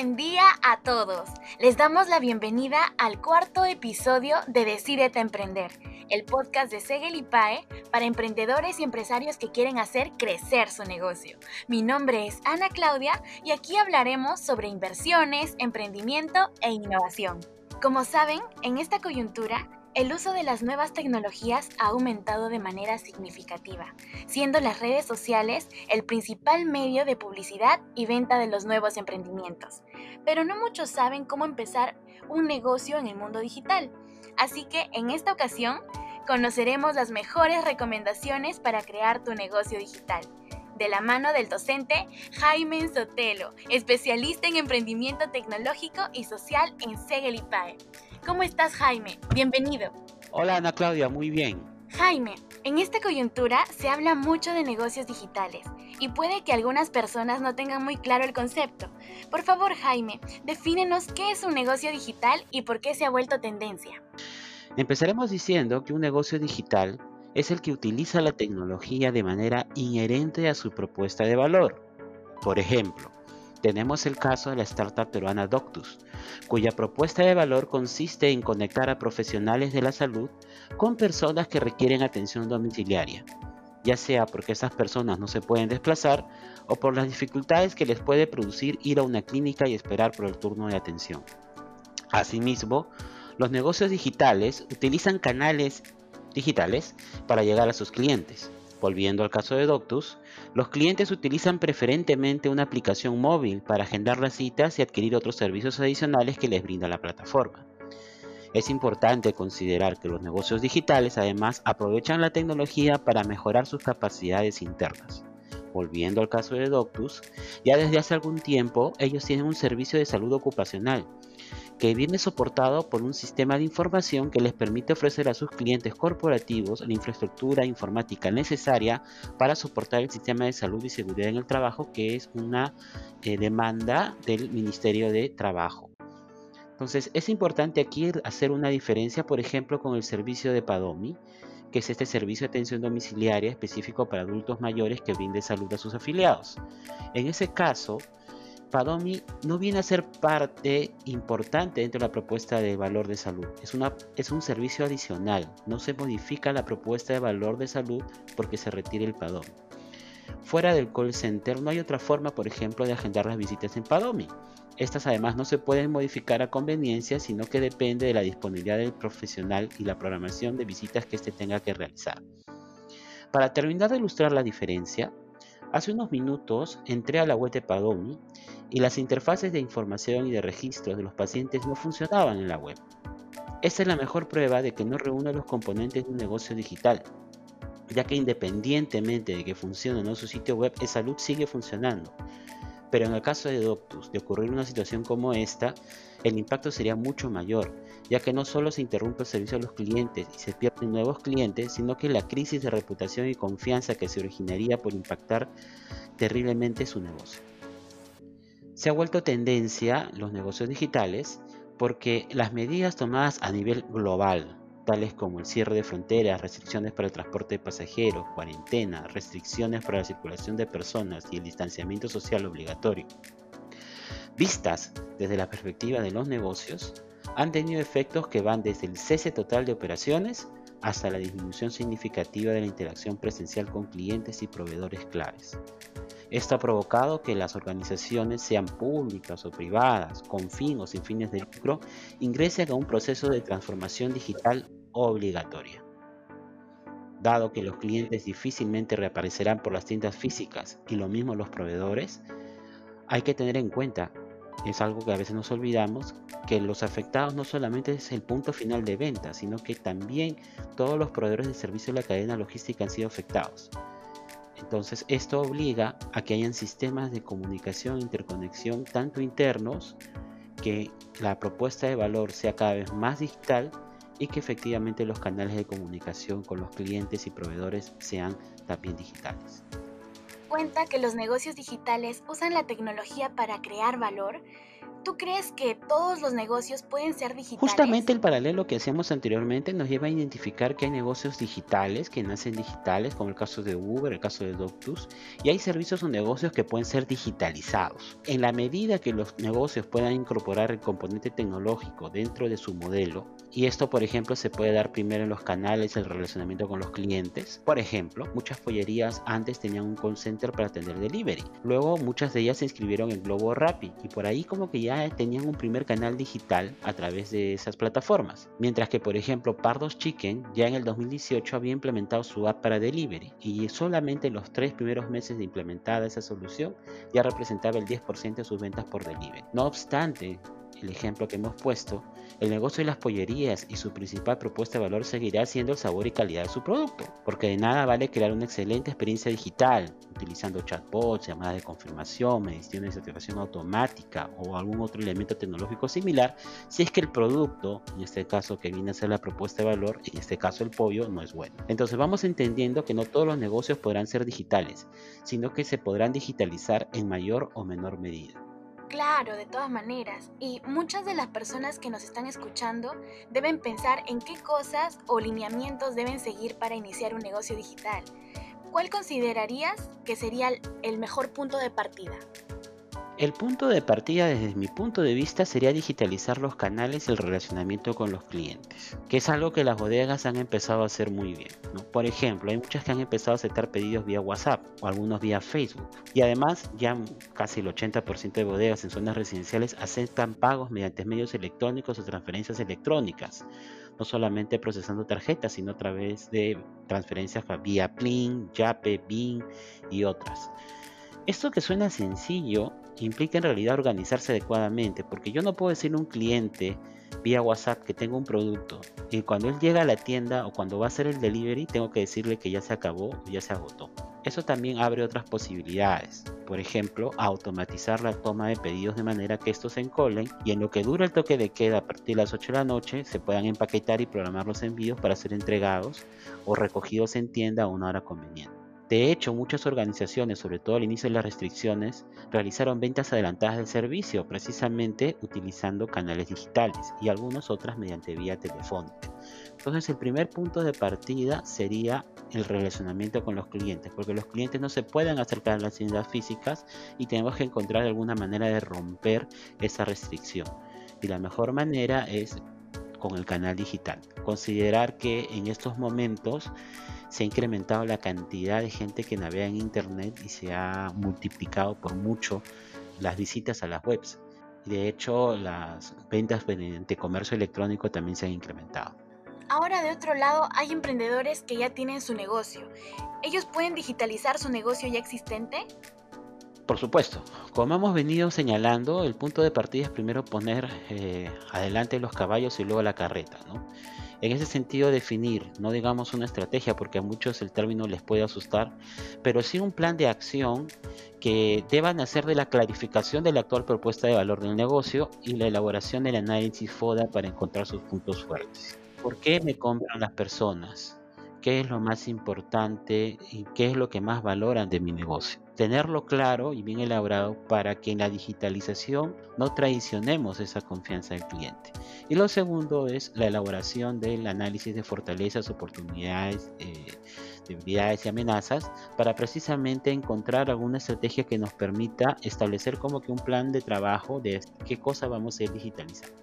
buen día a todos. Les damos la bienvenida al cuarto episodio de Decídete a Emprender, el podcast de Segel y PAE para emprendedores y empresarios que quieren hacer crecer su negocio. Mi nombre es Ana Claudia y aquí hablaremos sobre inversiones, emprendimiento e innovación. Como saben, en esta coyuntura, el uso de las nuevas tecnologías ha aumentado de manera significativa, siendo las redes sociales el principal medio de publicidad y venta de los nuevos emprendimientos. Pero no muchos saben cómo empezar un negocio en el mundo digital. Así que en esta ocasión conoceremos las mejores recomendaciones para crear tu negocio digital. De la mano del docente Jaime Sotelo, especialista en emprendimiento tecnológico y social en Segel ¿Cómo estás, Jaime? Bienvenido. Hola, Ana Claudia, muy bien. Jaime, en esta coyuntura se habla mucho de negocios digitales y puede que algunas personas no tengan muy claro el concepto. Por favor, Jaime, defínenos qué es un negocio digital y por qué se ha vuelto tendencia. Empezaremos diciendo que un negocio digital es el que utiliza la tecnología de manera inherente a su propuesta de valor. Por ejemplo, tenemos el caso de la startup peruana Doctus, cuya propuesta de valor consiste en conectar a profesionales de la salud con personas que requieren atención domiciliaria, ya sea porque esas personas no se pueden desplazar o por las dificultades que les puede producir ir a una clínica y esperar por el turno de atención. Asimismo, los negocios digitales utilizan canales digitales para llegar a sus clientes. Volviendo al caso de Doctus, los clientes utilizan preferentemente una aplicación móvil para agendar las citas y adquirir otros servicios adicionales que les brinda la plataforma. Es importante considerar que los negocios digitales además aprovechan la tecnología para mejorar sus capacidades internas. Volviendo al caso de Doctus, ya desde hace algún tiempo ellos tienen un servicio de salud ocupacional que viene soportado por un sistema de información que les permite ofrecer a sus clientes corporativos la infraestructura informática necesaria para soportar el sistema de salud y seguridad en el trabajo, que es una eh, demanda del Ministerio de Trabajo. Entonces es importante aquí hacer una diferencia, por ejemplo, con el servicio de Padomi, que es este servicio de atención domiciliaria específico para adultos mayores que brinde salud a sus afiliados. En ese caso, Padomi no viene a ser parte importante dentro de la propuesta de valor de salud. Es, una, es un servicio adicional. No se modifica la propuesta de valor de salud porque se retire el Padomi. Fuera del call center no hay otra forma, por ejemplo, de agendar las visitas en Padomi. Estas además no se pueden modificar a conveniencia, sino que depende de la disponibilidad del profesional y la programación de visitas que éste tenga que realizar. Para terminar de ilustrar la diferencia, Hace unos minutos entré a la web de Padomi y las interfaces de información y de registros de los pacientes no funcionaban en la web. Esta es la mejor prueba de que no reúne los componentes de un negocio digital, ya que independientemente de que funcione o no su sitio web, esa salud sigue funcionando. Pero en el caso de Doctus, de ocurrir una situación como esta, el impacto sería mucho mayor, ya que no solo se interrumpe el servicio a los clientes y se pierden nuevos clientes, sino que la crisis de reputación y confianza que se originaría por impactar terriblemente su negocio. Se ha vuelto tendencia los negocios digitales porque las medidas tomadas a nivel global tales como el cierre de fronteras, restricciones para el transporte de pasajeros, cuarentena, restricciones para la circulación de personas y el distanciamiento social obligatorio. Vistas desde la perspectiva de los negocios, han tenido efectos que van desde el cese total de operaciones hasta la disminución significativa de la interacción presencial con clientes y proveedores claves. Esto ha provocado que las organizaciones, sean públicas o privadas, con fin o sin fines de lucro, ingresen a un proceso de transformación digital obligatoria. Dado que los clientes difícilmente reaparecerán por las tiendas físicas y lo mismo los proveedores, hay que tener en cuenta, es algo que a veces nos olvidamos, que los afectados no solamente es el punto final de venta, sino que también todos los proveedores de servicio de la cadena logística han sido afectados. Entonces esto obliga a que hayan sistemas de comunicación interconexión tanto internos, que la propuesta de valor sea cada vez más digital y que efectivamente los canales de comunicación con los clientes y proveedores sean también digitales. Cuenta que los negocios digitales usan la tecnología para crear valor. ¿Tú crees que todos los negocios pueden ser digitales? Justamente el paralelo que hacíamos anteriormente nos lleva a identificar que hay negocios digitales que nacen digitales, como el caso de Uber, el caso de Doctus, y hay servicios o negocios que pueden ser digitalizados. En la medida que los negocios puedan incorporar el componente tecnológico dentro de su modelo, y esto, por ejemplo, se puede dar primero en los canales, el relacionamiento con los clientes. Por ejemplo, muchas pollerías antes tenían un call center para atender delivery. Luego, muchas de ellas se inscribieron en Globo Rappi y por ahí como que ya tenían un primer canal digital a través de esas plataformas. Mientras que, por ejemplo, Pardos Chicken ya en el 2018 había implementado su app para delivery y solamente en los tres primeros meses de implementada esa solución ya representaba el 10% de sus ventas por delivery. No obstante, el ejemplo que hemos puesto, el negocio de las pollerías y su principal propuesta de valor seguirá siendo el sabor y calidad de su producto, porque de nada vale crear una excelente experiencia digital utilizando chatbots, llamadas de confirmación, medición de certificación automática o algún otro elemento tecnológico similar, si es que el producto, en este caso que viene a ser la propuesta de valor, en este caso el pollo, no es bueno. Entonces vamos entendiendo que no todos los negocios podrán ser digitales, sino que se podrán digitalizar en mayor o menor medida. Claro, de todas maneras. Y muchas de las personas que nos están escuchando deben pensar en qué cosas o lineamientos deben seguir para iniciar un negocio digital. ¿Cuál considerarías que sería el mejor punto de partida? El punto de partida desde mi punto de vista sería digitalizar los canales y el relacionamiento con los clientes, que es algo que las bodegas han empezado a hacer muy bien. Por ejemplo, hay muchas que han empezado a aceptar pedidos vía WhatsApp o algunos vía Facebook. Y además ya casi el 80% de bodegas en zonas residenciales aceptan pagos mediante medios electrónicos o transferencias electrónicas, no solamente procesando tarjetas, sino a través de transferencias vía Plin, Yape, BIN y otras. Esto que suena sencillo implica en realidad organizarse adecuadamente, porque yo no puedo decirle a un cliente vía WhatsApp que tengo un producto y cuando él llega a la tienda o cuando va a hacer el delivery tengo que decirle que ya se acabó o ya se agotó. Eso también abre otras posibilidades, por ejemplo, automatizar la toma de pedidos de manera que estos se encolen y en lo que dura el toque de queda a partir de las 8 de la noche se puedan empaquetar y programar los envíos para ser entregados o recogidos en tienda a una hora conveniente. De hecho, muchas organizaciones, sobre todo al inicio de las restricciones, realizaron ventas adelantadas del servicio, precisamente utilizando canales digitales y algunas otras mediante vía telefónica. Entonces, el primer punto de partida sería el relacionamiento con los clientes, porque los clientes no se pueden acercar a las tiendas físicas y tenemos que encontrar alguna manera de romper esa restricción. Y la mejor manera es con el canal digital. Considerar que en estos momentos se ha incrementado la cantidad de gente que navega en Internet y se ha multiplicado por mucho las visitas a las webs. De hecho, las ventas mediante comercio electrónico también se han incrementado. Ahora de otro lado hay emprendedores que ya tienen su negocio. ¿Ellos pueden digitalizar su negocio ya existente? Por supuesto, como hemos venido señalando, el punto de partida es primero poner eh, adelante los caballos y luego la carreta. ¿no? En ese sentido, definir, no digamos una estrategia, porque a muchos el término les puede asustar, pero sí un plan de acción que deban hacer de la clarificación de la actual propuesta de valor del negocio y la elaboración del análisis FODA para encontrar sus puntos fuertes. ¿Por qué me compran las personas? ¿Qué es lo más importante y qué es lo que más valoran de mi negocio? Tenerlo claro y bien elaborado para que en la digitalización no traicionemos esa confianza del cliente. Y lo segundo es la elaboración del análisis de fortalezas, oportunidades, eh, debilidades y amenazas para precisamente encontrar alguna estrategia que nos permita establecer como que un plan de trabajo de qué cosa vamos a ir digitalizando.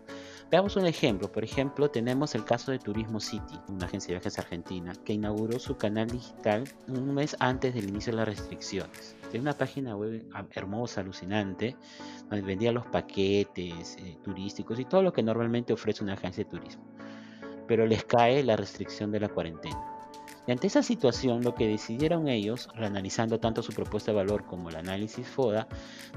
Veamos un ejemplo. Por ejemplo, tenemos el caso de Turismo City, una agencia de viajes argentina, que inauguró su canal digital un mes antes del inicio de las restricciones. Tiene una página web hermosa, alucinante, donde vendía los paquetes eh, turísticos y todo lo que normalmente ofrece una agencia de turismo. Pero les cae la restricción de la cuarentena. Y ante esa situación, lo que decidieron ellos, reanalizando tanto su propuesta de valor como el análisis FODA,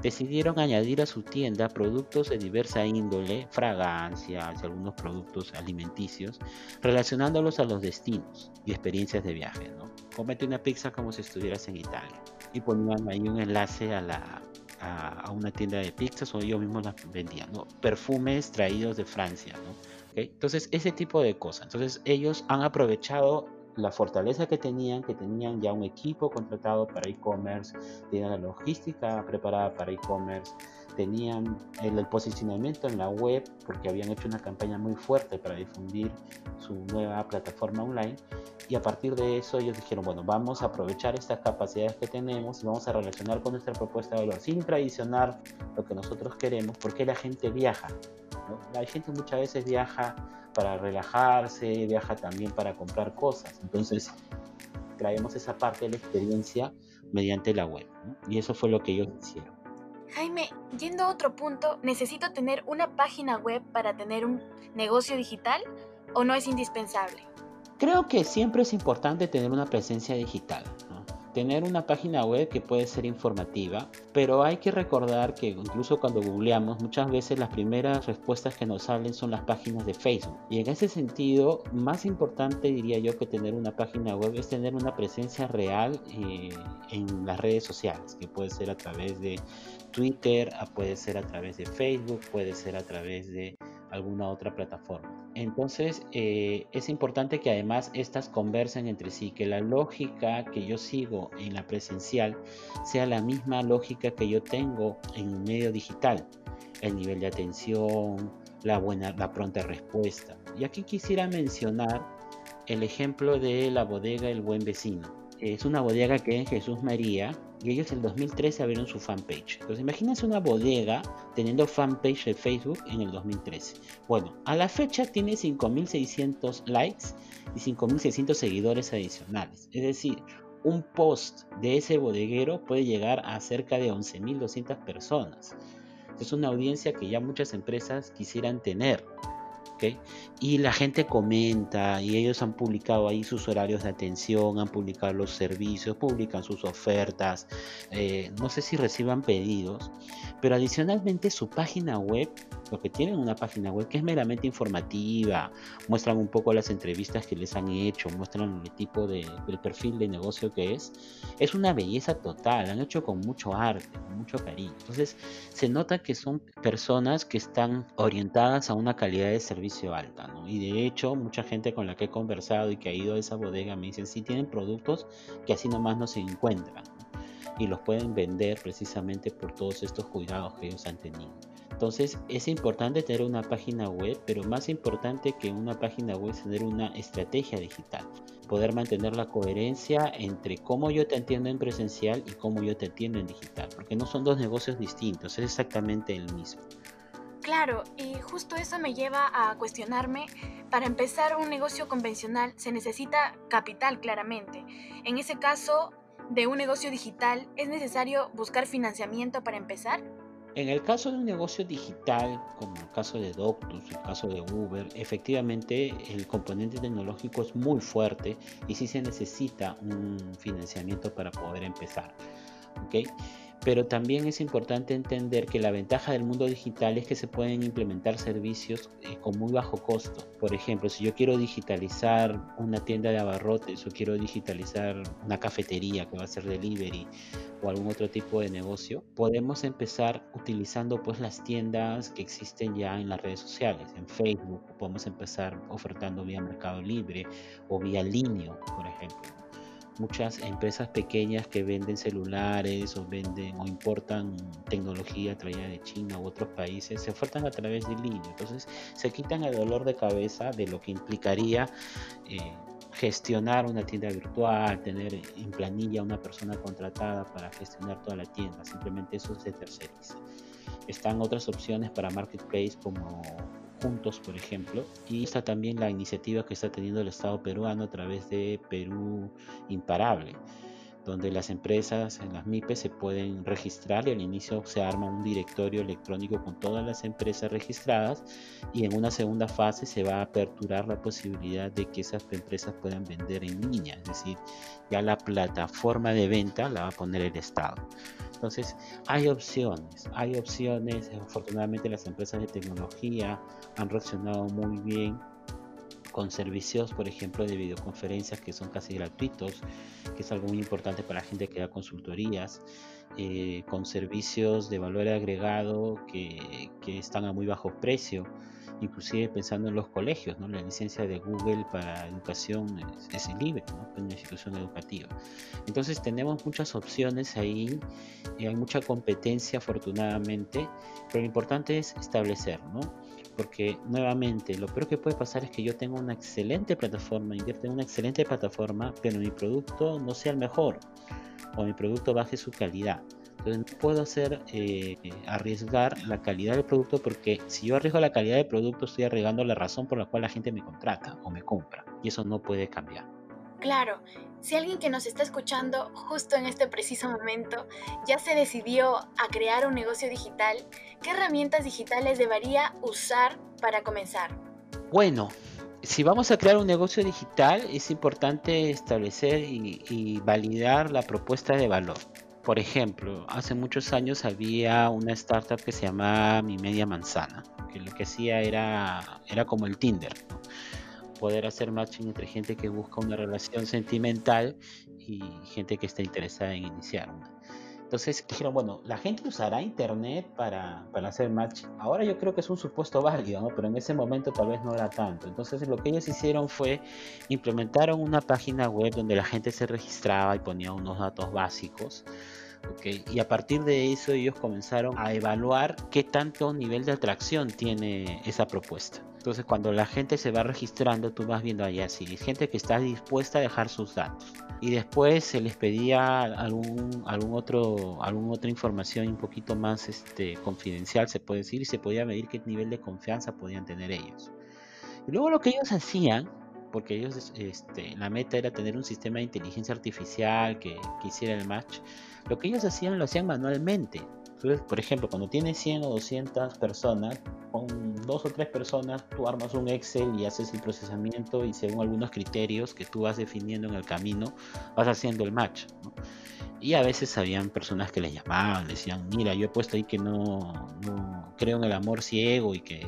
decidieron añadir a su tienda productos de diversa índole, fragancias algunos productos alimenticios, relacionándolos a los destinos y experiencias de viaje. ¿no? Comete una pizza como si estuvieras en Italia. Y ponían ahí un enlace a la, a, una tienda de pizzas o ellos mismos las vendían, ¿no? Perfumes traídos de Francia, ¿no? Entonces, ese tipo de cosas. Entonces, ellos han aprovechado la fortaleza que tenían, que tenían ya un equipo contratado para e-commerce, tenían la logística preparada para e-commerce, tenían el, posicionamiento en la web porque habían hecho una campaña muy fuerte para difundir su nueva plataforma online y a partir de eso ellos dijeron, bueno, vamos a aprovechar estas capacidades que tenemos y vamos a relacionar con nuestra propuesta de valor sin traicionar lo que nosotros queremos porque la gente viaja. La gente muchas veces viaja para relajarse, viaja también para comprar cosas. Entonces traemos esa parte de la experiencia mediante la web. Y eso fue lo que ellos hicieron. Jaime, yendo a otro punto, ¿necesito tener una página web para tener un negocio digital o no es indispensable? Creo que siempre es importante tener una presencia digital tener una página web que puede ser informativa, pero hay que recordar que incluso cuando googleamos muchas veces las primeras respuestas que nos salen son las páginas de Facebook. Y en ese sentido, más importante diría yo que tener una página web es tener una presencia real eh, en las redes sociales, que puede ser a través de Twitter, puede ser a través de Facebook, puede ser a través de alguna otra plataforma. Entonces eh, es importante que además estas conversen entre sí, que la lógica que yo sigo en la presencial sea la misma lógica que yo tengo en un medio digital, el nivel de atención, la buena, la pronta respuesta. Y aquí quisiera mencionar el ejemplo de la bodega El Buen Vecino. Es una bodega que en Jesús María, y ellos en el 2013 abrieron su fanpage. Entonces imagínense una bodega teniendo fanpage de Facebook en el 2013. Bueno, a la fecha tiene 5.600 likes y 5.600 seguidores adicionales. Es decir, un post de ese bodeguero puede llegar a cerca de 11.200 personas. Es una audiencia que ya muchas empresas quisieran tener. Y la gente comenta y ellos han publicado ahí sus horarios de atención, han publicado los servicios, publican sus ofertas, eh, no sé si reciban pedidos, pero adicionalmente su página web que tienen una página web que es meramente informativa, muestran un poco las entrevistas que les han hecho, muestran el tipo de, perfil de negocio que es, es una belleza total, han hecho con mucho arte, con mucho cariño. Entonces se nota que son personas que están orientadas a una calidad de servicio Y de hecho, mucha gente con la que he conversado y que ha ido a esa bodega me dicen, sí tienen productos que así nomás no se encuentran. y los pueden vender precisamente por todos estos cuidados que ellos han tenido. Entonces es importante tener una página web, pero más importante que una página web es tener una estrategia digital. Poder mantener la coherencia entre cómo yo te entiendo en presencial y cómo yo te entiendo en digital, porque no son dos negocios distintos, es exactamente el mismo. Claro, y justo eso me lleva a cuestionarme, para empezar un negocio convencional se necesita capital claramente. En ese caso, de un negocio digital, ¿es necesario buscar financiamiento para empezar? En el caso de un negocio digital, como el caso de Doctus, el caso de Uber, efectivamente el componente tecnológico es muy fuerte y sí se necesita un financiamiento para poder empezar. ¿okay? Pero también es importante entender que la ventaja del mundo digital es que se pueden implementar servicios eh, con muy bajo costo. Por ejemplo, si yo quiero digitalizar una tienda de abarrotes o quiero digitalizar una cafetería que va a ser delivery o algún otro tipo de negocio, podemos empezar utilizando pues las tiendas que existen ya en las redes sociales, en Facebook, podemos empezar ofertando vía Mercado Libre o vía Linio, por ejemplo muchas empresas pequeñas que venden celulares o venden o importan tecnología traída de China u otros países se ofertan a través de línea. Entonces se quitan el dolor de cabeza de lo que implicaría eh, gestionar una tienda virtual, tener en planilla una persona contratada para gestionar toda la tienda. Simplemente eso se terceriza. Están otras opciones para marketplace como juntos, por ejemplo, y está también la iniciativa que está teniendo el Estado peruano a través de Perú Imparable, donde las empresas, en las MIPES, se pueden registrar y al inicio se arma un directorio electrónico con todas las empresas registradas y en una segunda fase se va a aperturar la posibilidad de que esas empresas puedan vender en línea, es decir, ya la plataforma de venta la va a poner el Estado. Entonces, hay opciones, hay opciones. Afortunadamente las empresas de tecnología han reaccionado muy bien con servicios, por ejemplo, de videoconferencias que son casi gratuitos, que es algo muy importante para la gente que da consultorías, eh, con servicios de valor agregado que, que están a muy bajo precio inclusive pensando en los colegios, ¿no? La licencia de Google para educación es, libre, ¿no? Una institución educativa. Entonces tenemos muchas opciones ahí, y hay mucha competencia afortunadamente, pero lo importante es establecer, ¿no? Porque nuevamente, lo peor que puede pasar es que yo tenga una excelente plataforma, invierta en una excelente plataforma, pero mi producto no sea el mejor o mi producto baje su calidad. Entonces no puedo hacer eh, arriesgar la calidad del producto porque si yo arriesgo la calidad del producto estoy arriesgando la razón por la cual la gente me contrata o me compra y eso no puede cambiar. Claro, si alguien que nos está escuchando justo en este preciso momento ya se decidió a crear un negocio digital, ¿qué herramientas digitales debería usar para comenzar? Bueno, si vamos a crear un negocio digital es importante establecer y validar la propuesta de valor. Por ejemplo, hace muchos años había una startup que se llamaba Mi Media Manzana, que lo que hacía era, era como el Tinder, poder hacer matching entre gente que busca una relación sentimental y gente que está interesada en iniciar una. Entonces dijeron, bueno, la gente usará internet para, para, hacer match. Ahora yo creo que es un supuesto válido, ¿no? pero en ese momento tal vez no era tanto. Entonces lo que ellos hicieron fue implementaron una página web donde la gente se registraba y ponía unos datos básicos. Okay. Y a partir de eso ellos comenzaron a evaluar qué tanto nivel de atracción tiene esa propuesta. Entonces cuando la gente se va registrando, tú vas viendo allá si hay gente que está dispuesta a dejar sus datos. Y después se les pedía algún, algún otro, alguna otra información un poquito más este, confidencial, se puede decir, y se podía medir qué nivel de confianza podían tener ellos. Y luego lo que ellos hacían, porque ellos, este, la meta era tener un sistema de inteligencia artificial que, que hiciera el match, lo que ellos hacían lo hacían manualmente. Por ejemplo, cuando tienes 100 o 200 personas, con dos o tres personas tú armas un Excel y haces el procesamiento y según algunos criterios que tú vas definiendo en el camino, vas haciendo el match. Y a veces habían personas que le llamaban, decían, mira, yo he puesto ahí que no, no, creo en el amor ciego y que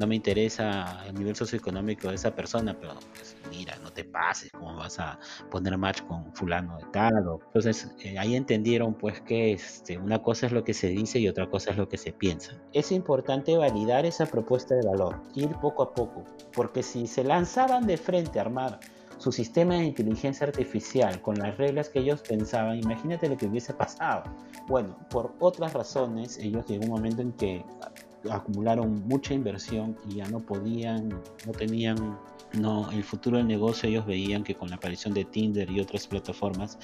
no me interesa el nivel socioeconómico de esa persona, pero pues, mira, no te pases, ¿cómo vas a poner match con fulano de tal? Entonces eh, ahí entendieron pues que este, una cosa es lo que se dice y otra cosa es lo que se piensa. Es importante validar esa propuesta de valor, ir poco a poco, porque si se lanzaban de frente a armar su sistema de inteligencia artificial con las reglas que ellos pensaban, imagínate lo que hubiese pasado. Bueno, por otras razones, ellos llegó un momento en que acumularon mucha inversión y ya no podían, no tenían, no, el futuro del negocio ellos veían que con la aparición de Tinder y otras plataformas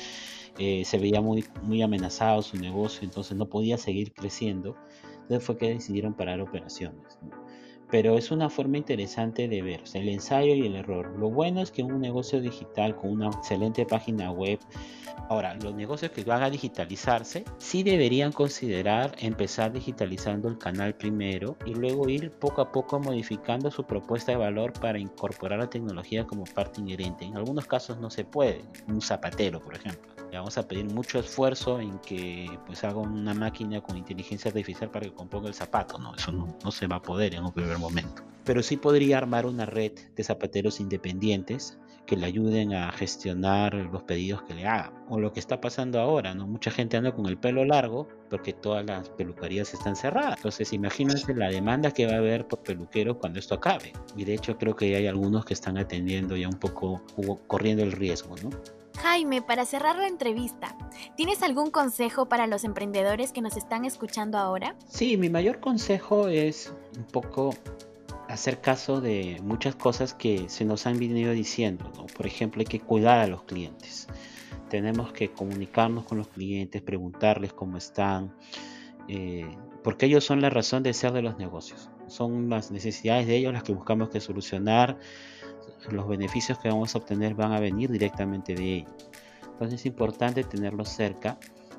eh, se veía muy, muy amenazado su negocio, entonces no podía seguir creciendo. Entonces fue que decidieron parar operaciones pero es una forma interesante de ver el ensayo y el error. Lo bueno es que un negocio digital con una excelente página web, ahora los negocios que van a digitalizarse, sí deberían considerar empezar digitalizando el canal primero y luego ir poco a poco modificando su propuesta de valor para incorporar la tecnología como parte inherente. En algunos casos no se puede, un zapatero por ejemplo vamos a pedir mucho esfuerzo en que pues haga una máquina con inteligencia artificial para que componga el zapato, no, eso no, no se va a poder en un primer momento. Pero sí podría armar una red de zapateros independientes que le ayuden a gestionar los pedidos que le hagan. O lo que está pasando ahora, ¿no? Mucha gente anda con el pelo largo porque todas las peluquerías están cerradas. Entonces imagínense la demanda que va a haber por peluqueros cuando esto acabe. Y de hecho creo que hay algunos que están atendiendo ya un poco, corriendo el riesgo, ¿no? Jaime, para cerrar la entrevista, ¿tienes algún consejo para los emprendedores que nos están escuchando ahora? Sí, mi mayor consejo es un poco hacer caso de muchas cosas que se nos han venido diciendo. Por ejemplo, hay que cuidar a los clientes. Tenemos que comunicarnos con los clientes, preguntarles cómo están, eh, porque ellos son la razón de ser de los negocios. Son las necesidades de ellos las que buscamos que solucionar los beneficios que vamos a obtener van a venir directamente de ellos. Entonces es importante tenerlos cerca,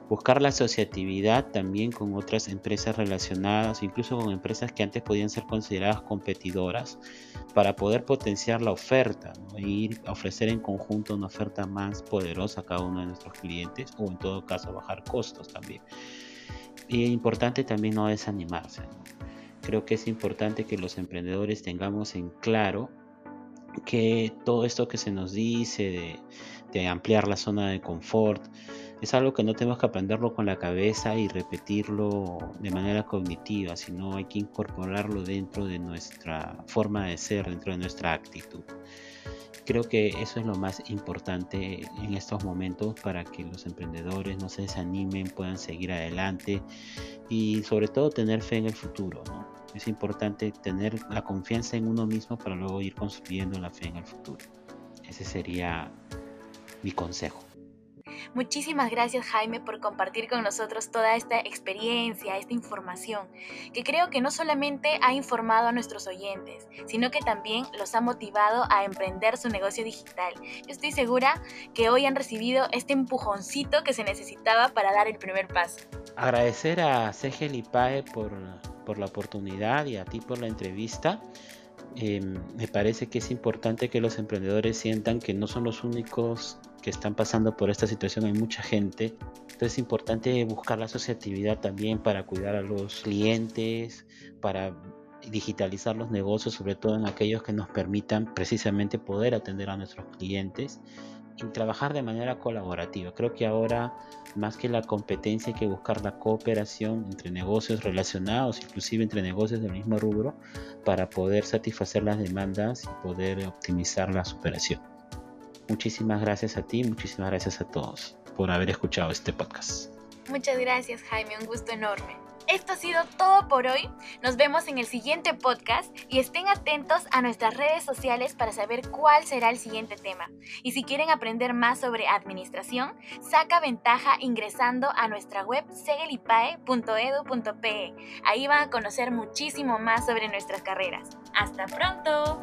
buscar la asociatividad también con otras empresas relacionadas, incluso con empresas que antes podían ser consideradas competidoras, para poder potenciar la oferta e ir a ofrecer en conjunto una oferta más poderosa a cada uno de nuestros clientes o en todo caso bajar costos también. Y es importante también no desanimarse. Creo que es importante que los emprendedores tengamos en claro que todo esto que se nos dice de, ampliar la zona de confort es algo que no tenemos que aprenderlo con la cabeza y repetirlo de manera cognitiva, sino hay que incorporarlo dentro de nuestra forma de ser, dentro de nuestra actitud. Creo que eso es lo más importante en estos momentos para que los emprendedores no se desanimen, puedan seguir adelante y sobre todo tener fe en el futuro. Es importante tener la confianza en uno mismo para luego ir construyendo la fe en el futuro. Ese sería mi consejo. Muchísimas gracias Jaime por compartir con nosotros toda esta experiencia, esta información, que creo que no solamente ha informado a nuestros oyentes, sino que también los ha motivado a emprender su negocio digital. Yo estoy segura que hoy han recibido este empujoncito que se necesitaba para dar el primer paso. Agradecer a Segel y Pae por, por la oportunidad y a ti por la entrevista. Em, me parece que es importante que los emprendedores sientan que no son los únicos que están pasando por esta situación, hay mucha gente. Entonces es importante buscar la asociatividad también para cuidar a los clientes, para digitalizar los negocios, sobre todo en aquellos que nos permitan precisamente poder atender a nuestros clientes y trabajar de manera colaborativa. Creo que ahora más que la competencia hay que buscar la cooperación entre negocios relacionados, inclusive entre negocios del mismo rubro, para poder satisfacer las demandas y poder optimizar la superación. Muchísimas gracias a ti, muchísimas gracias a todos por haber escuchado este podcast. Muchas gracias Jaime, un gusto enorme. Esto ha sido todo por hoy. Nos vemos en el siguiente podcast y estén atentos a nuestras redes sociales para saber cuál será el siguiente tema. Y si quieren aprender más sobre administración, saca ventaja ingresando a nuestra web segelipae.edu.pe. Ahí van a conocer muchísimo más sobre nuestras carreras. ¡Hasta pronto!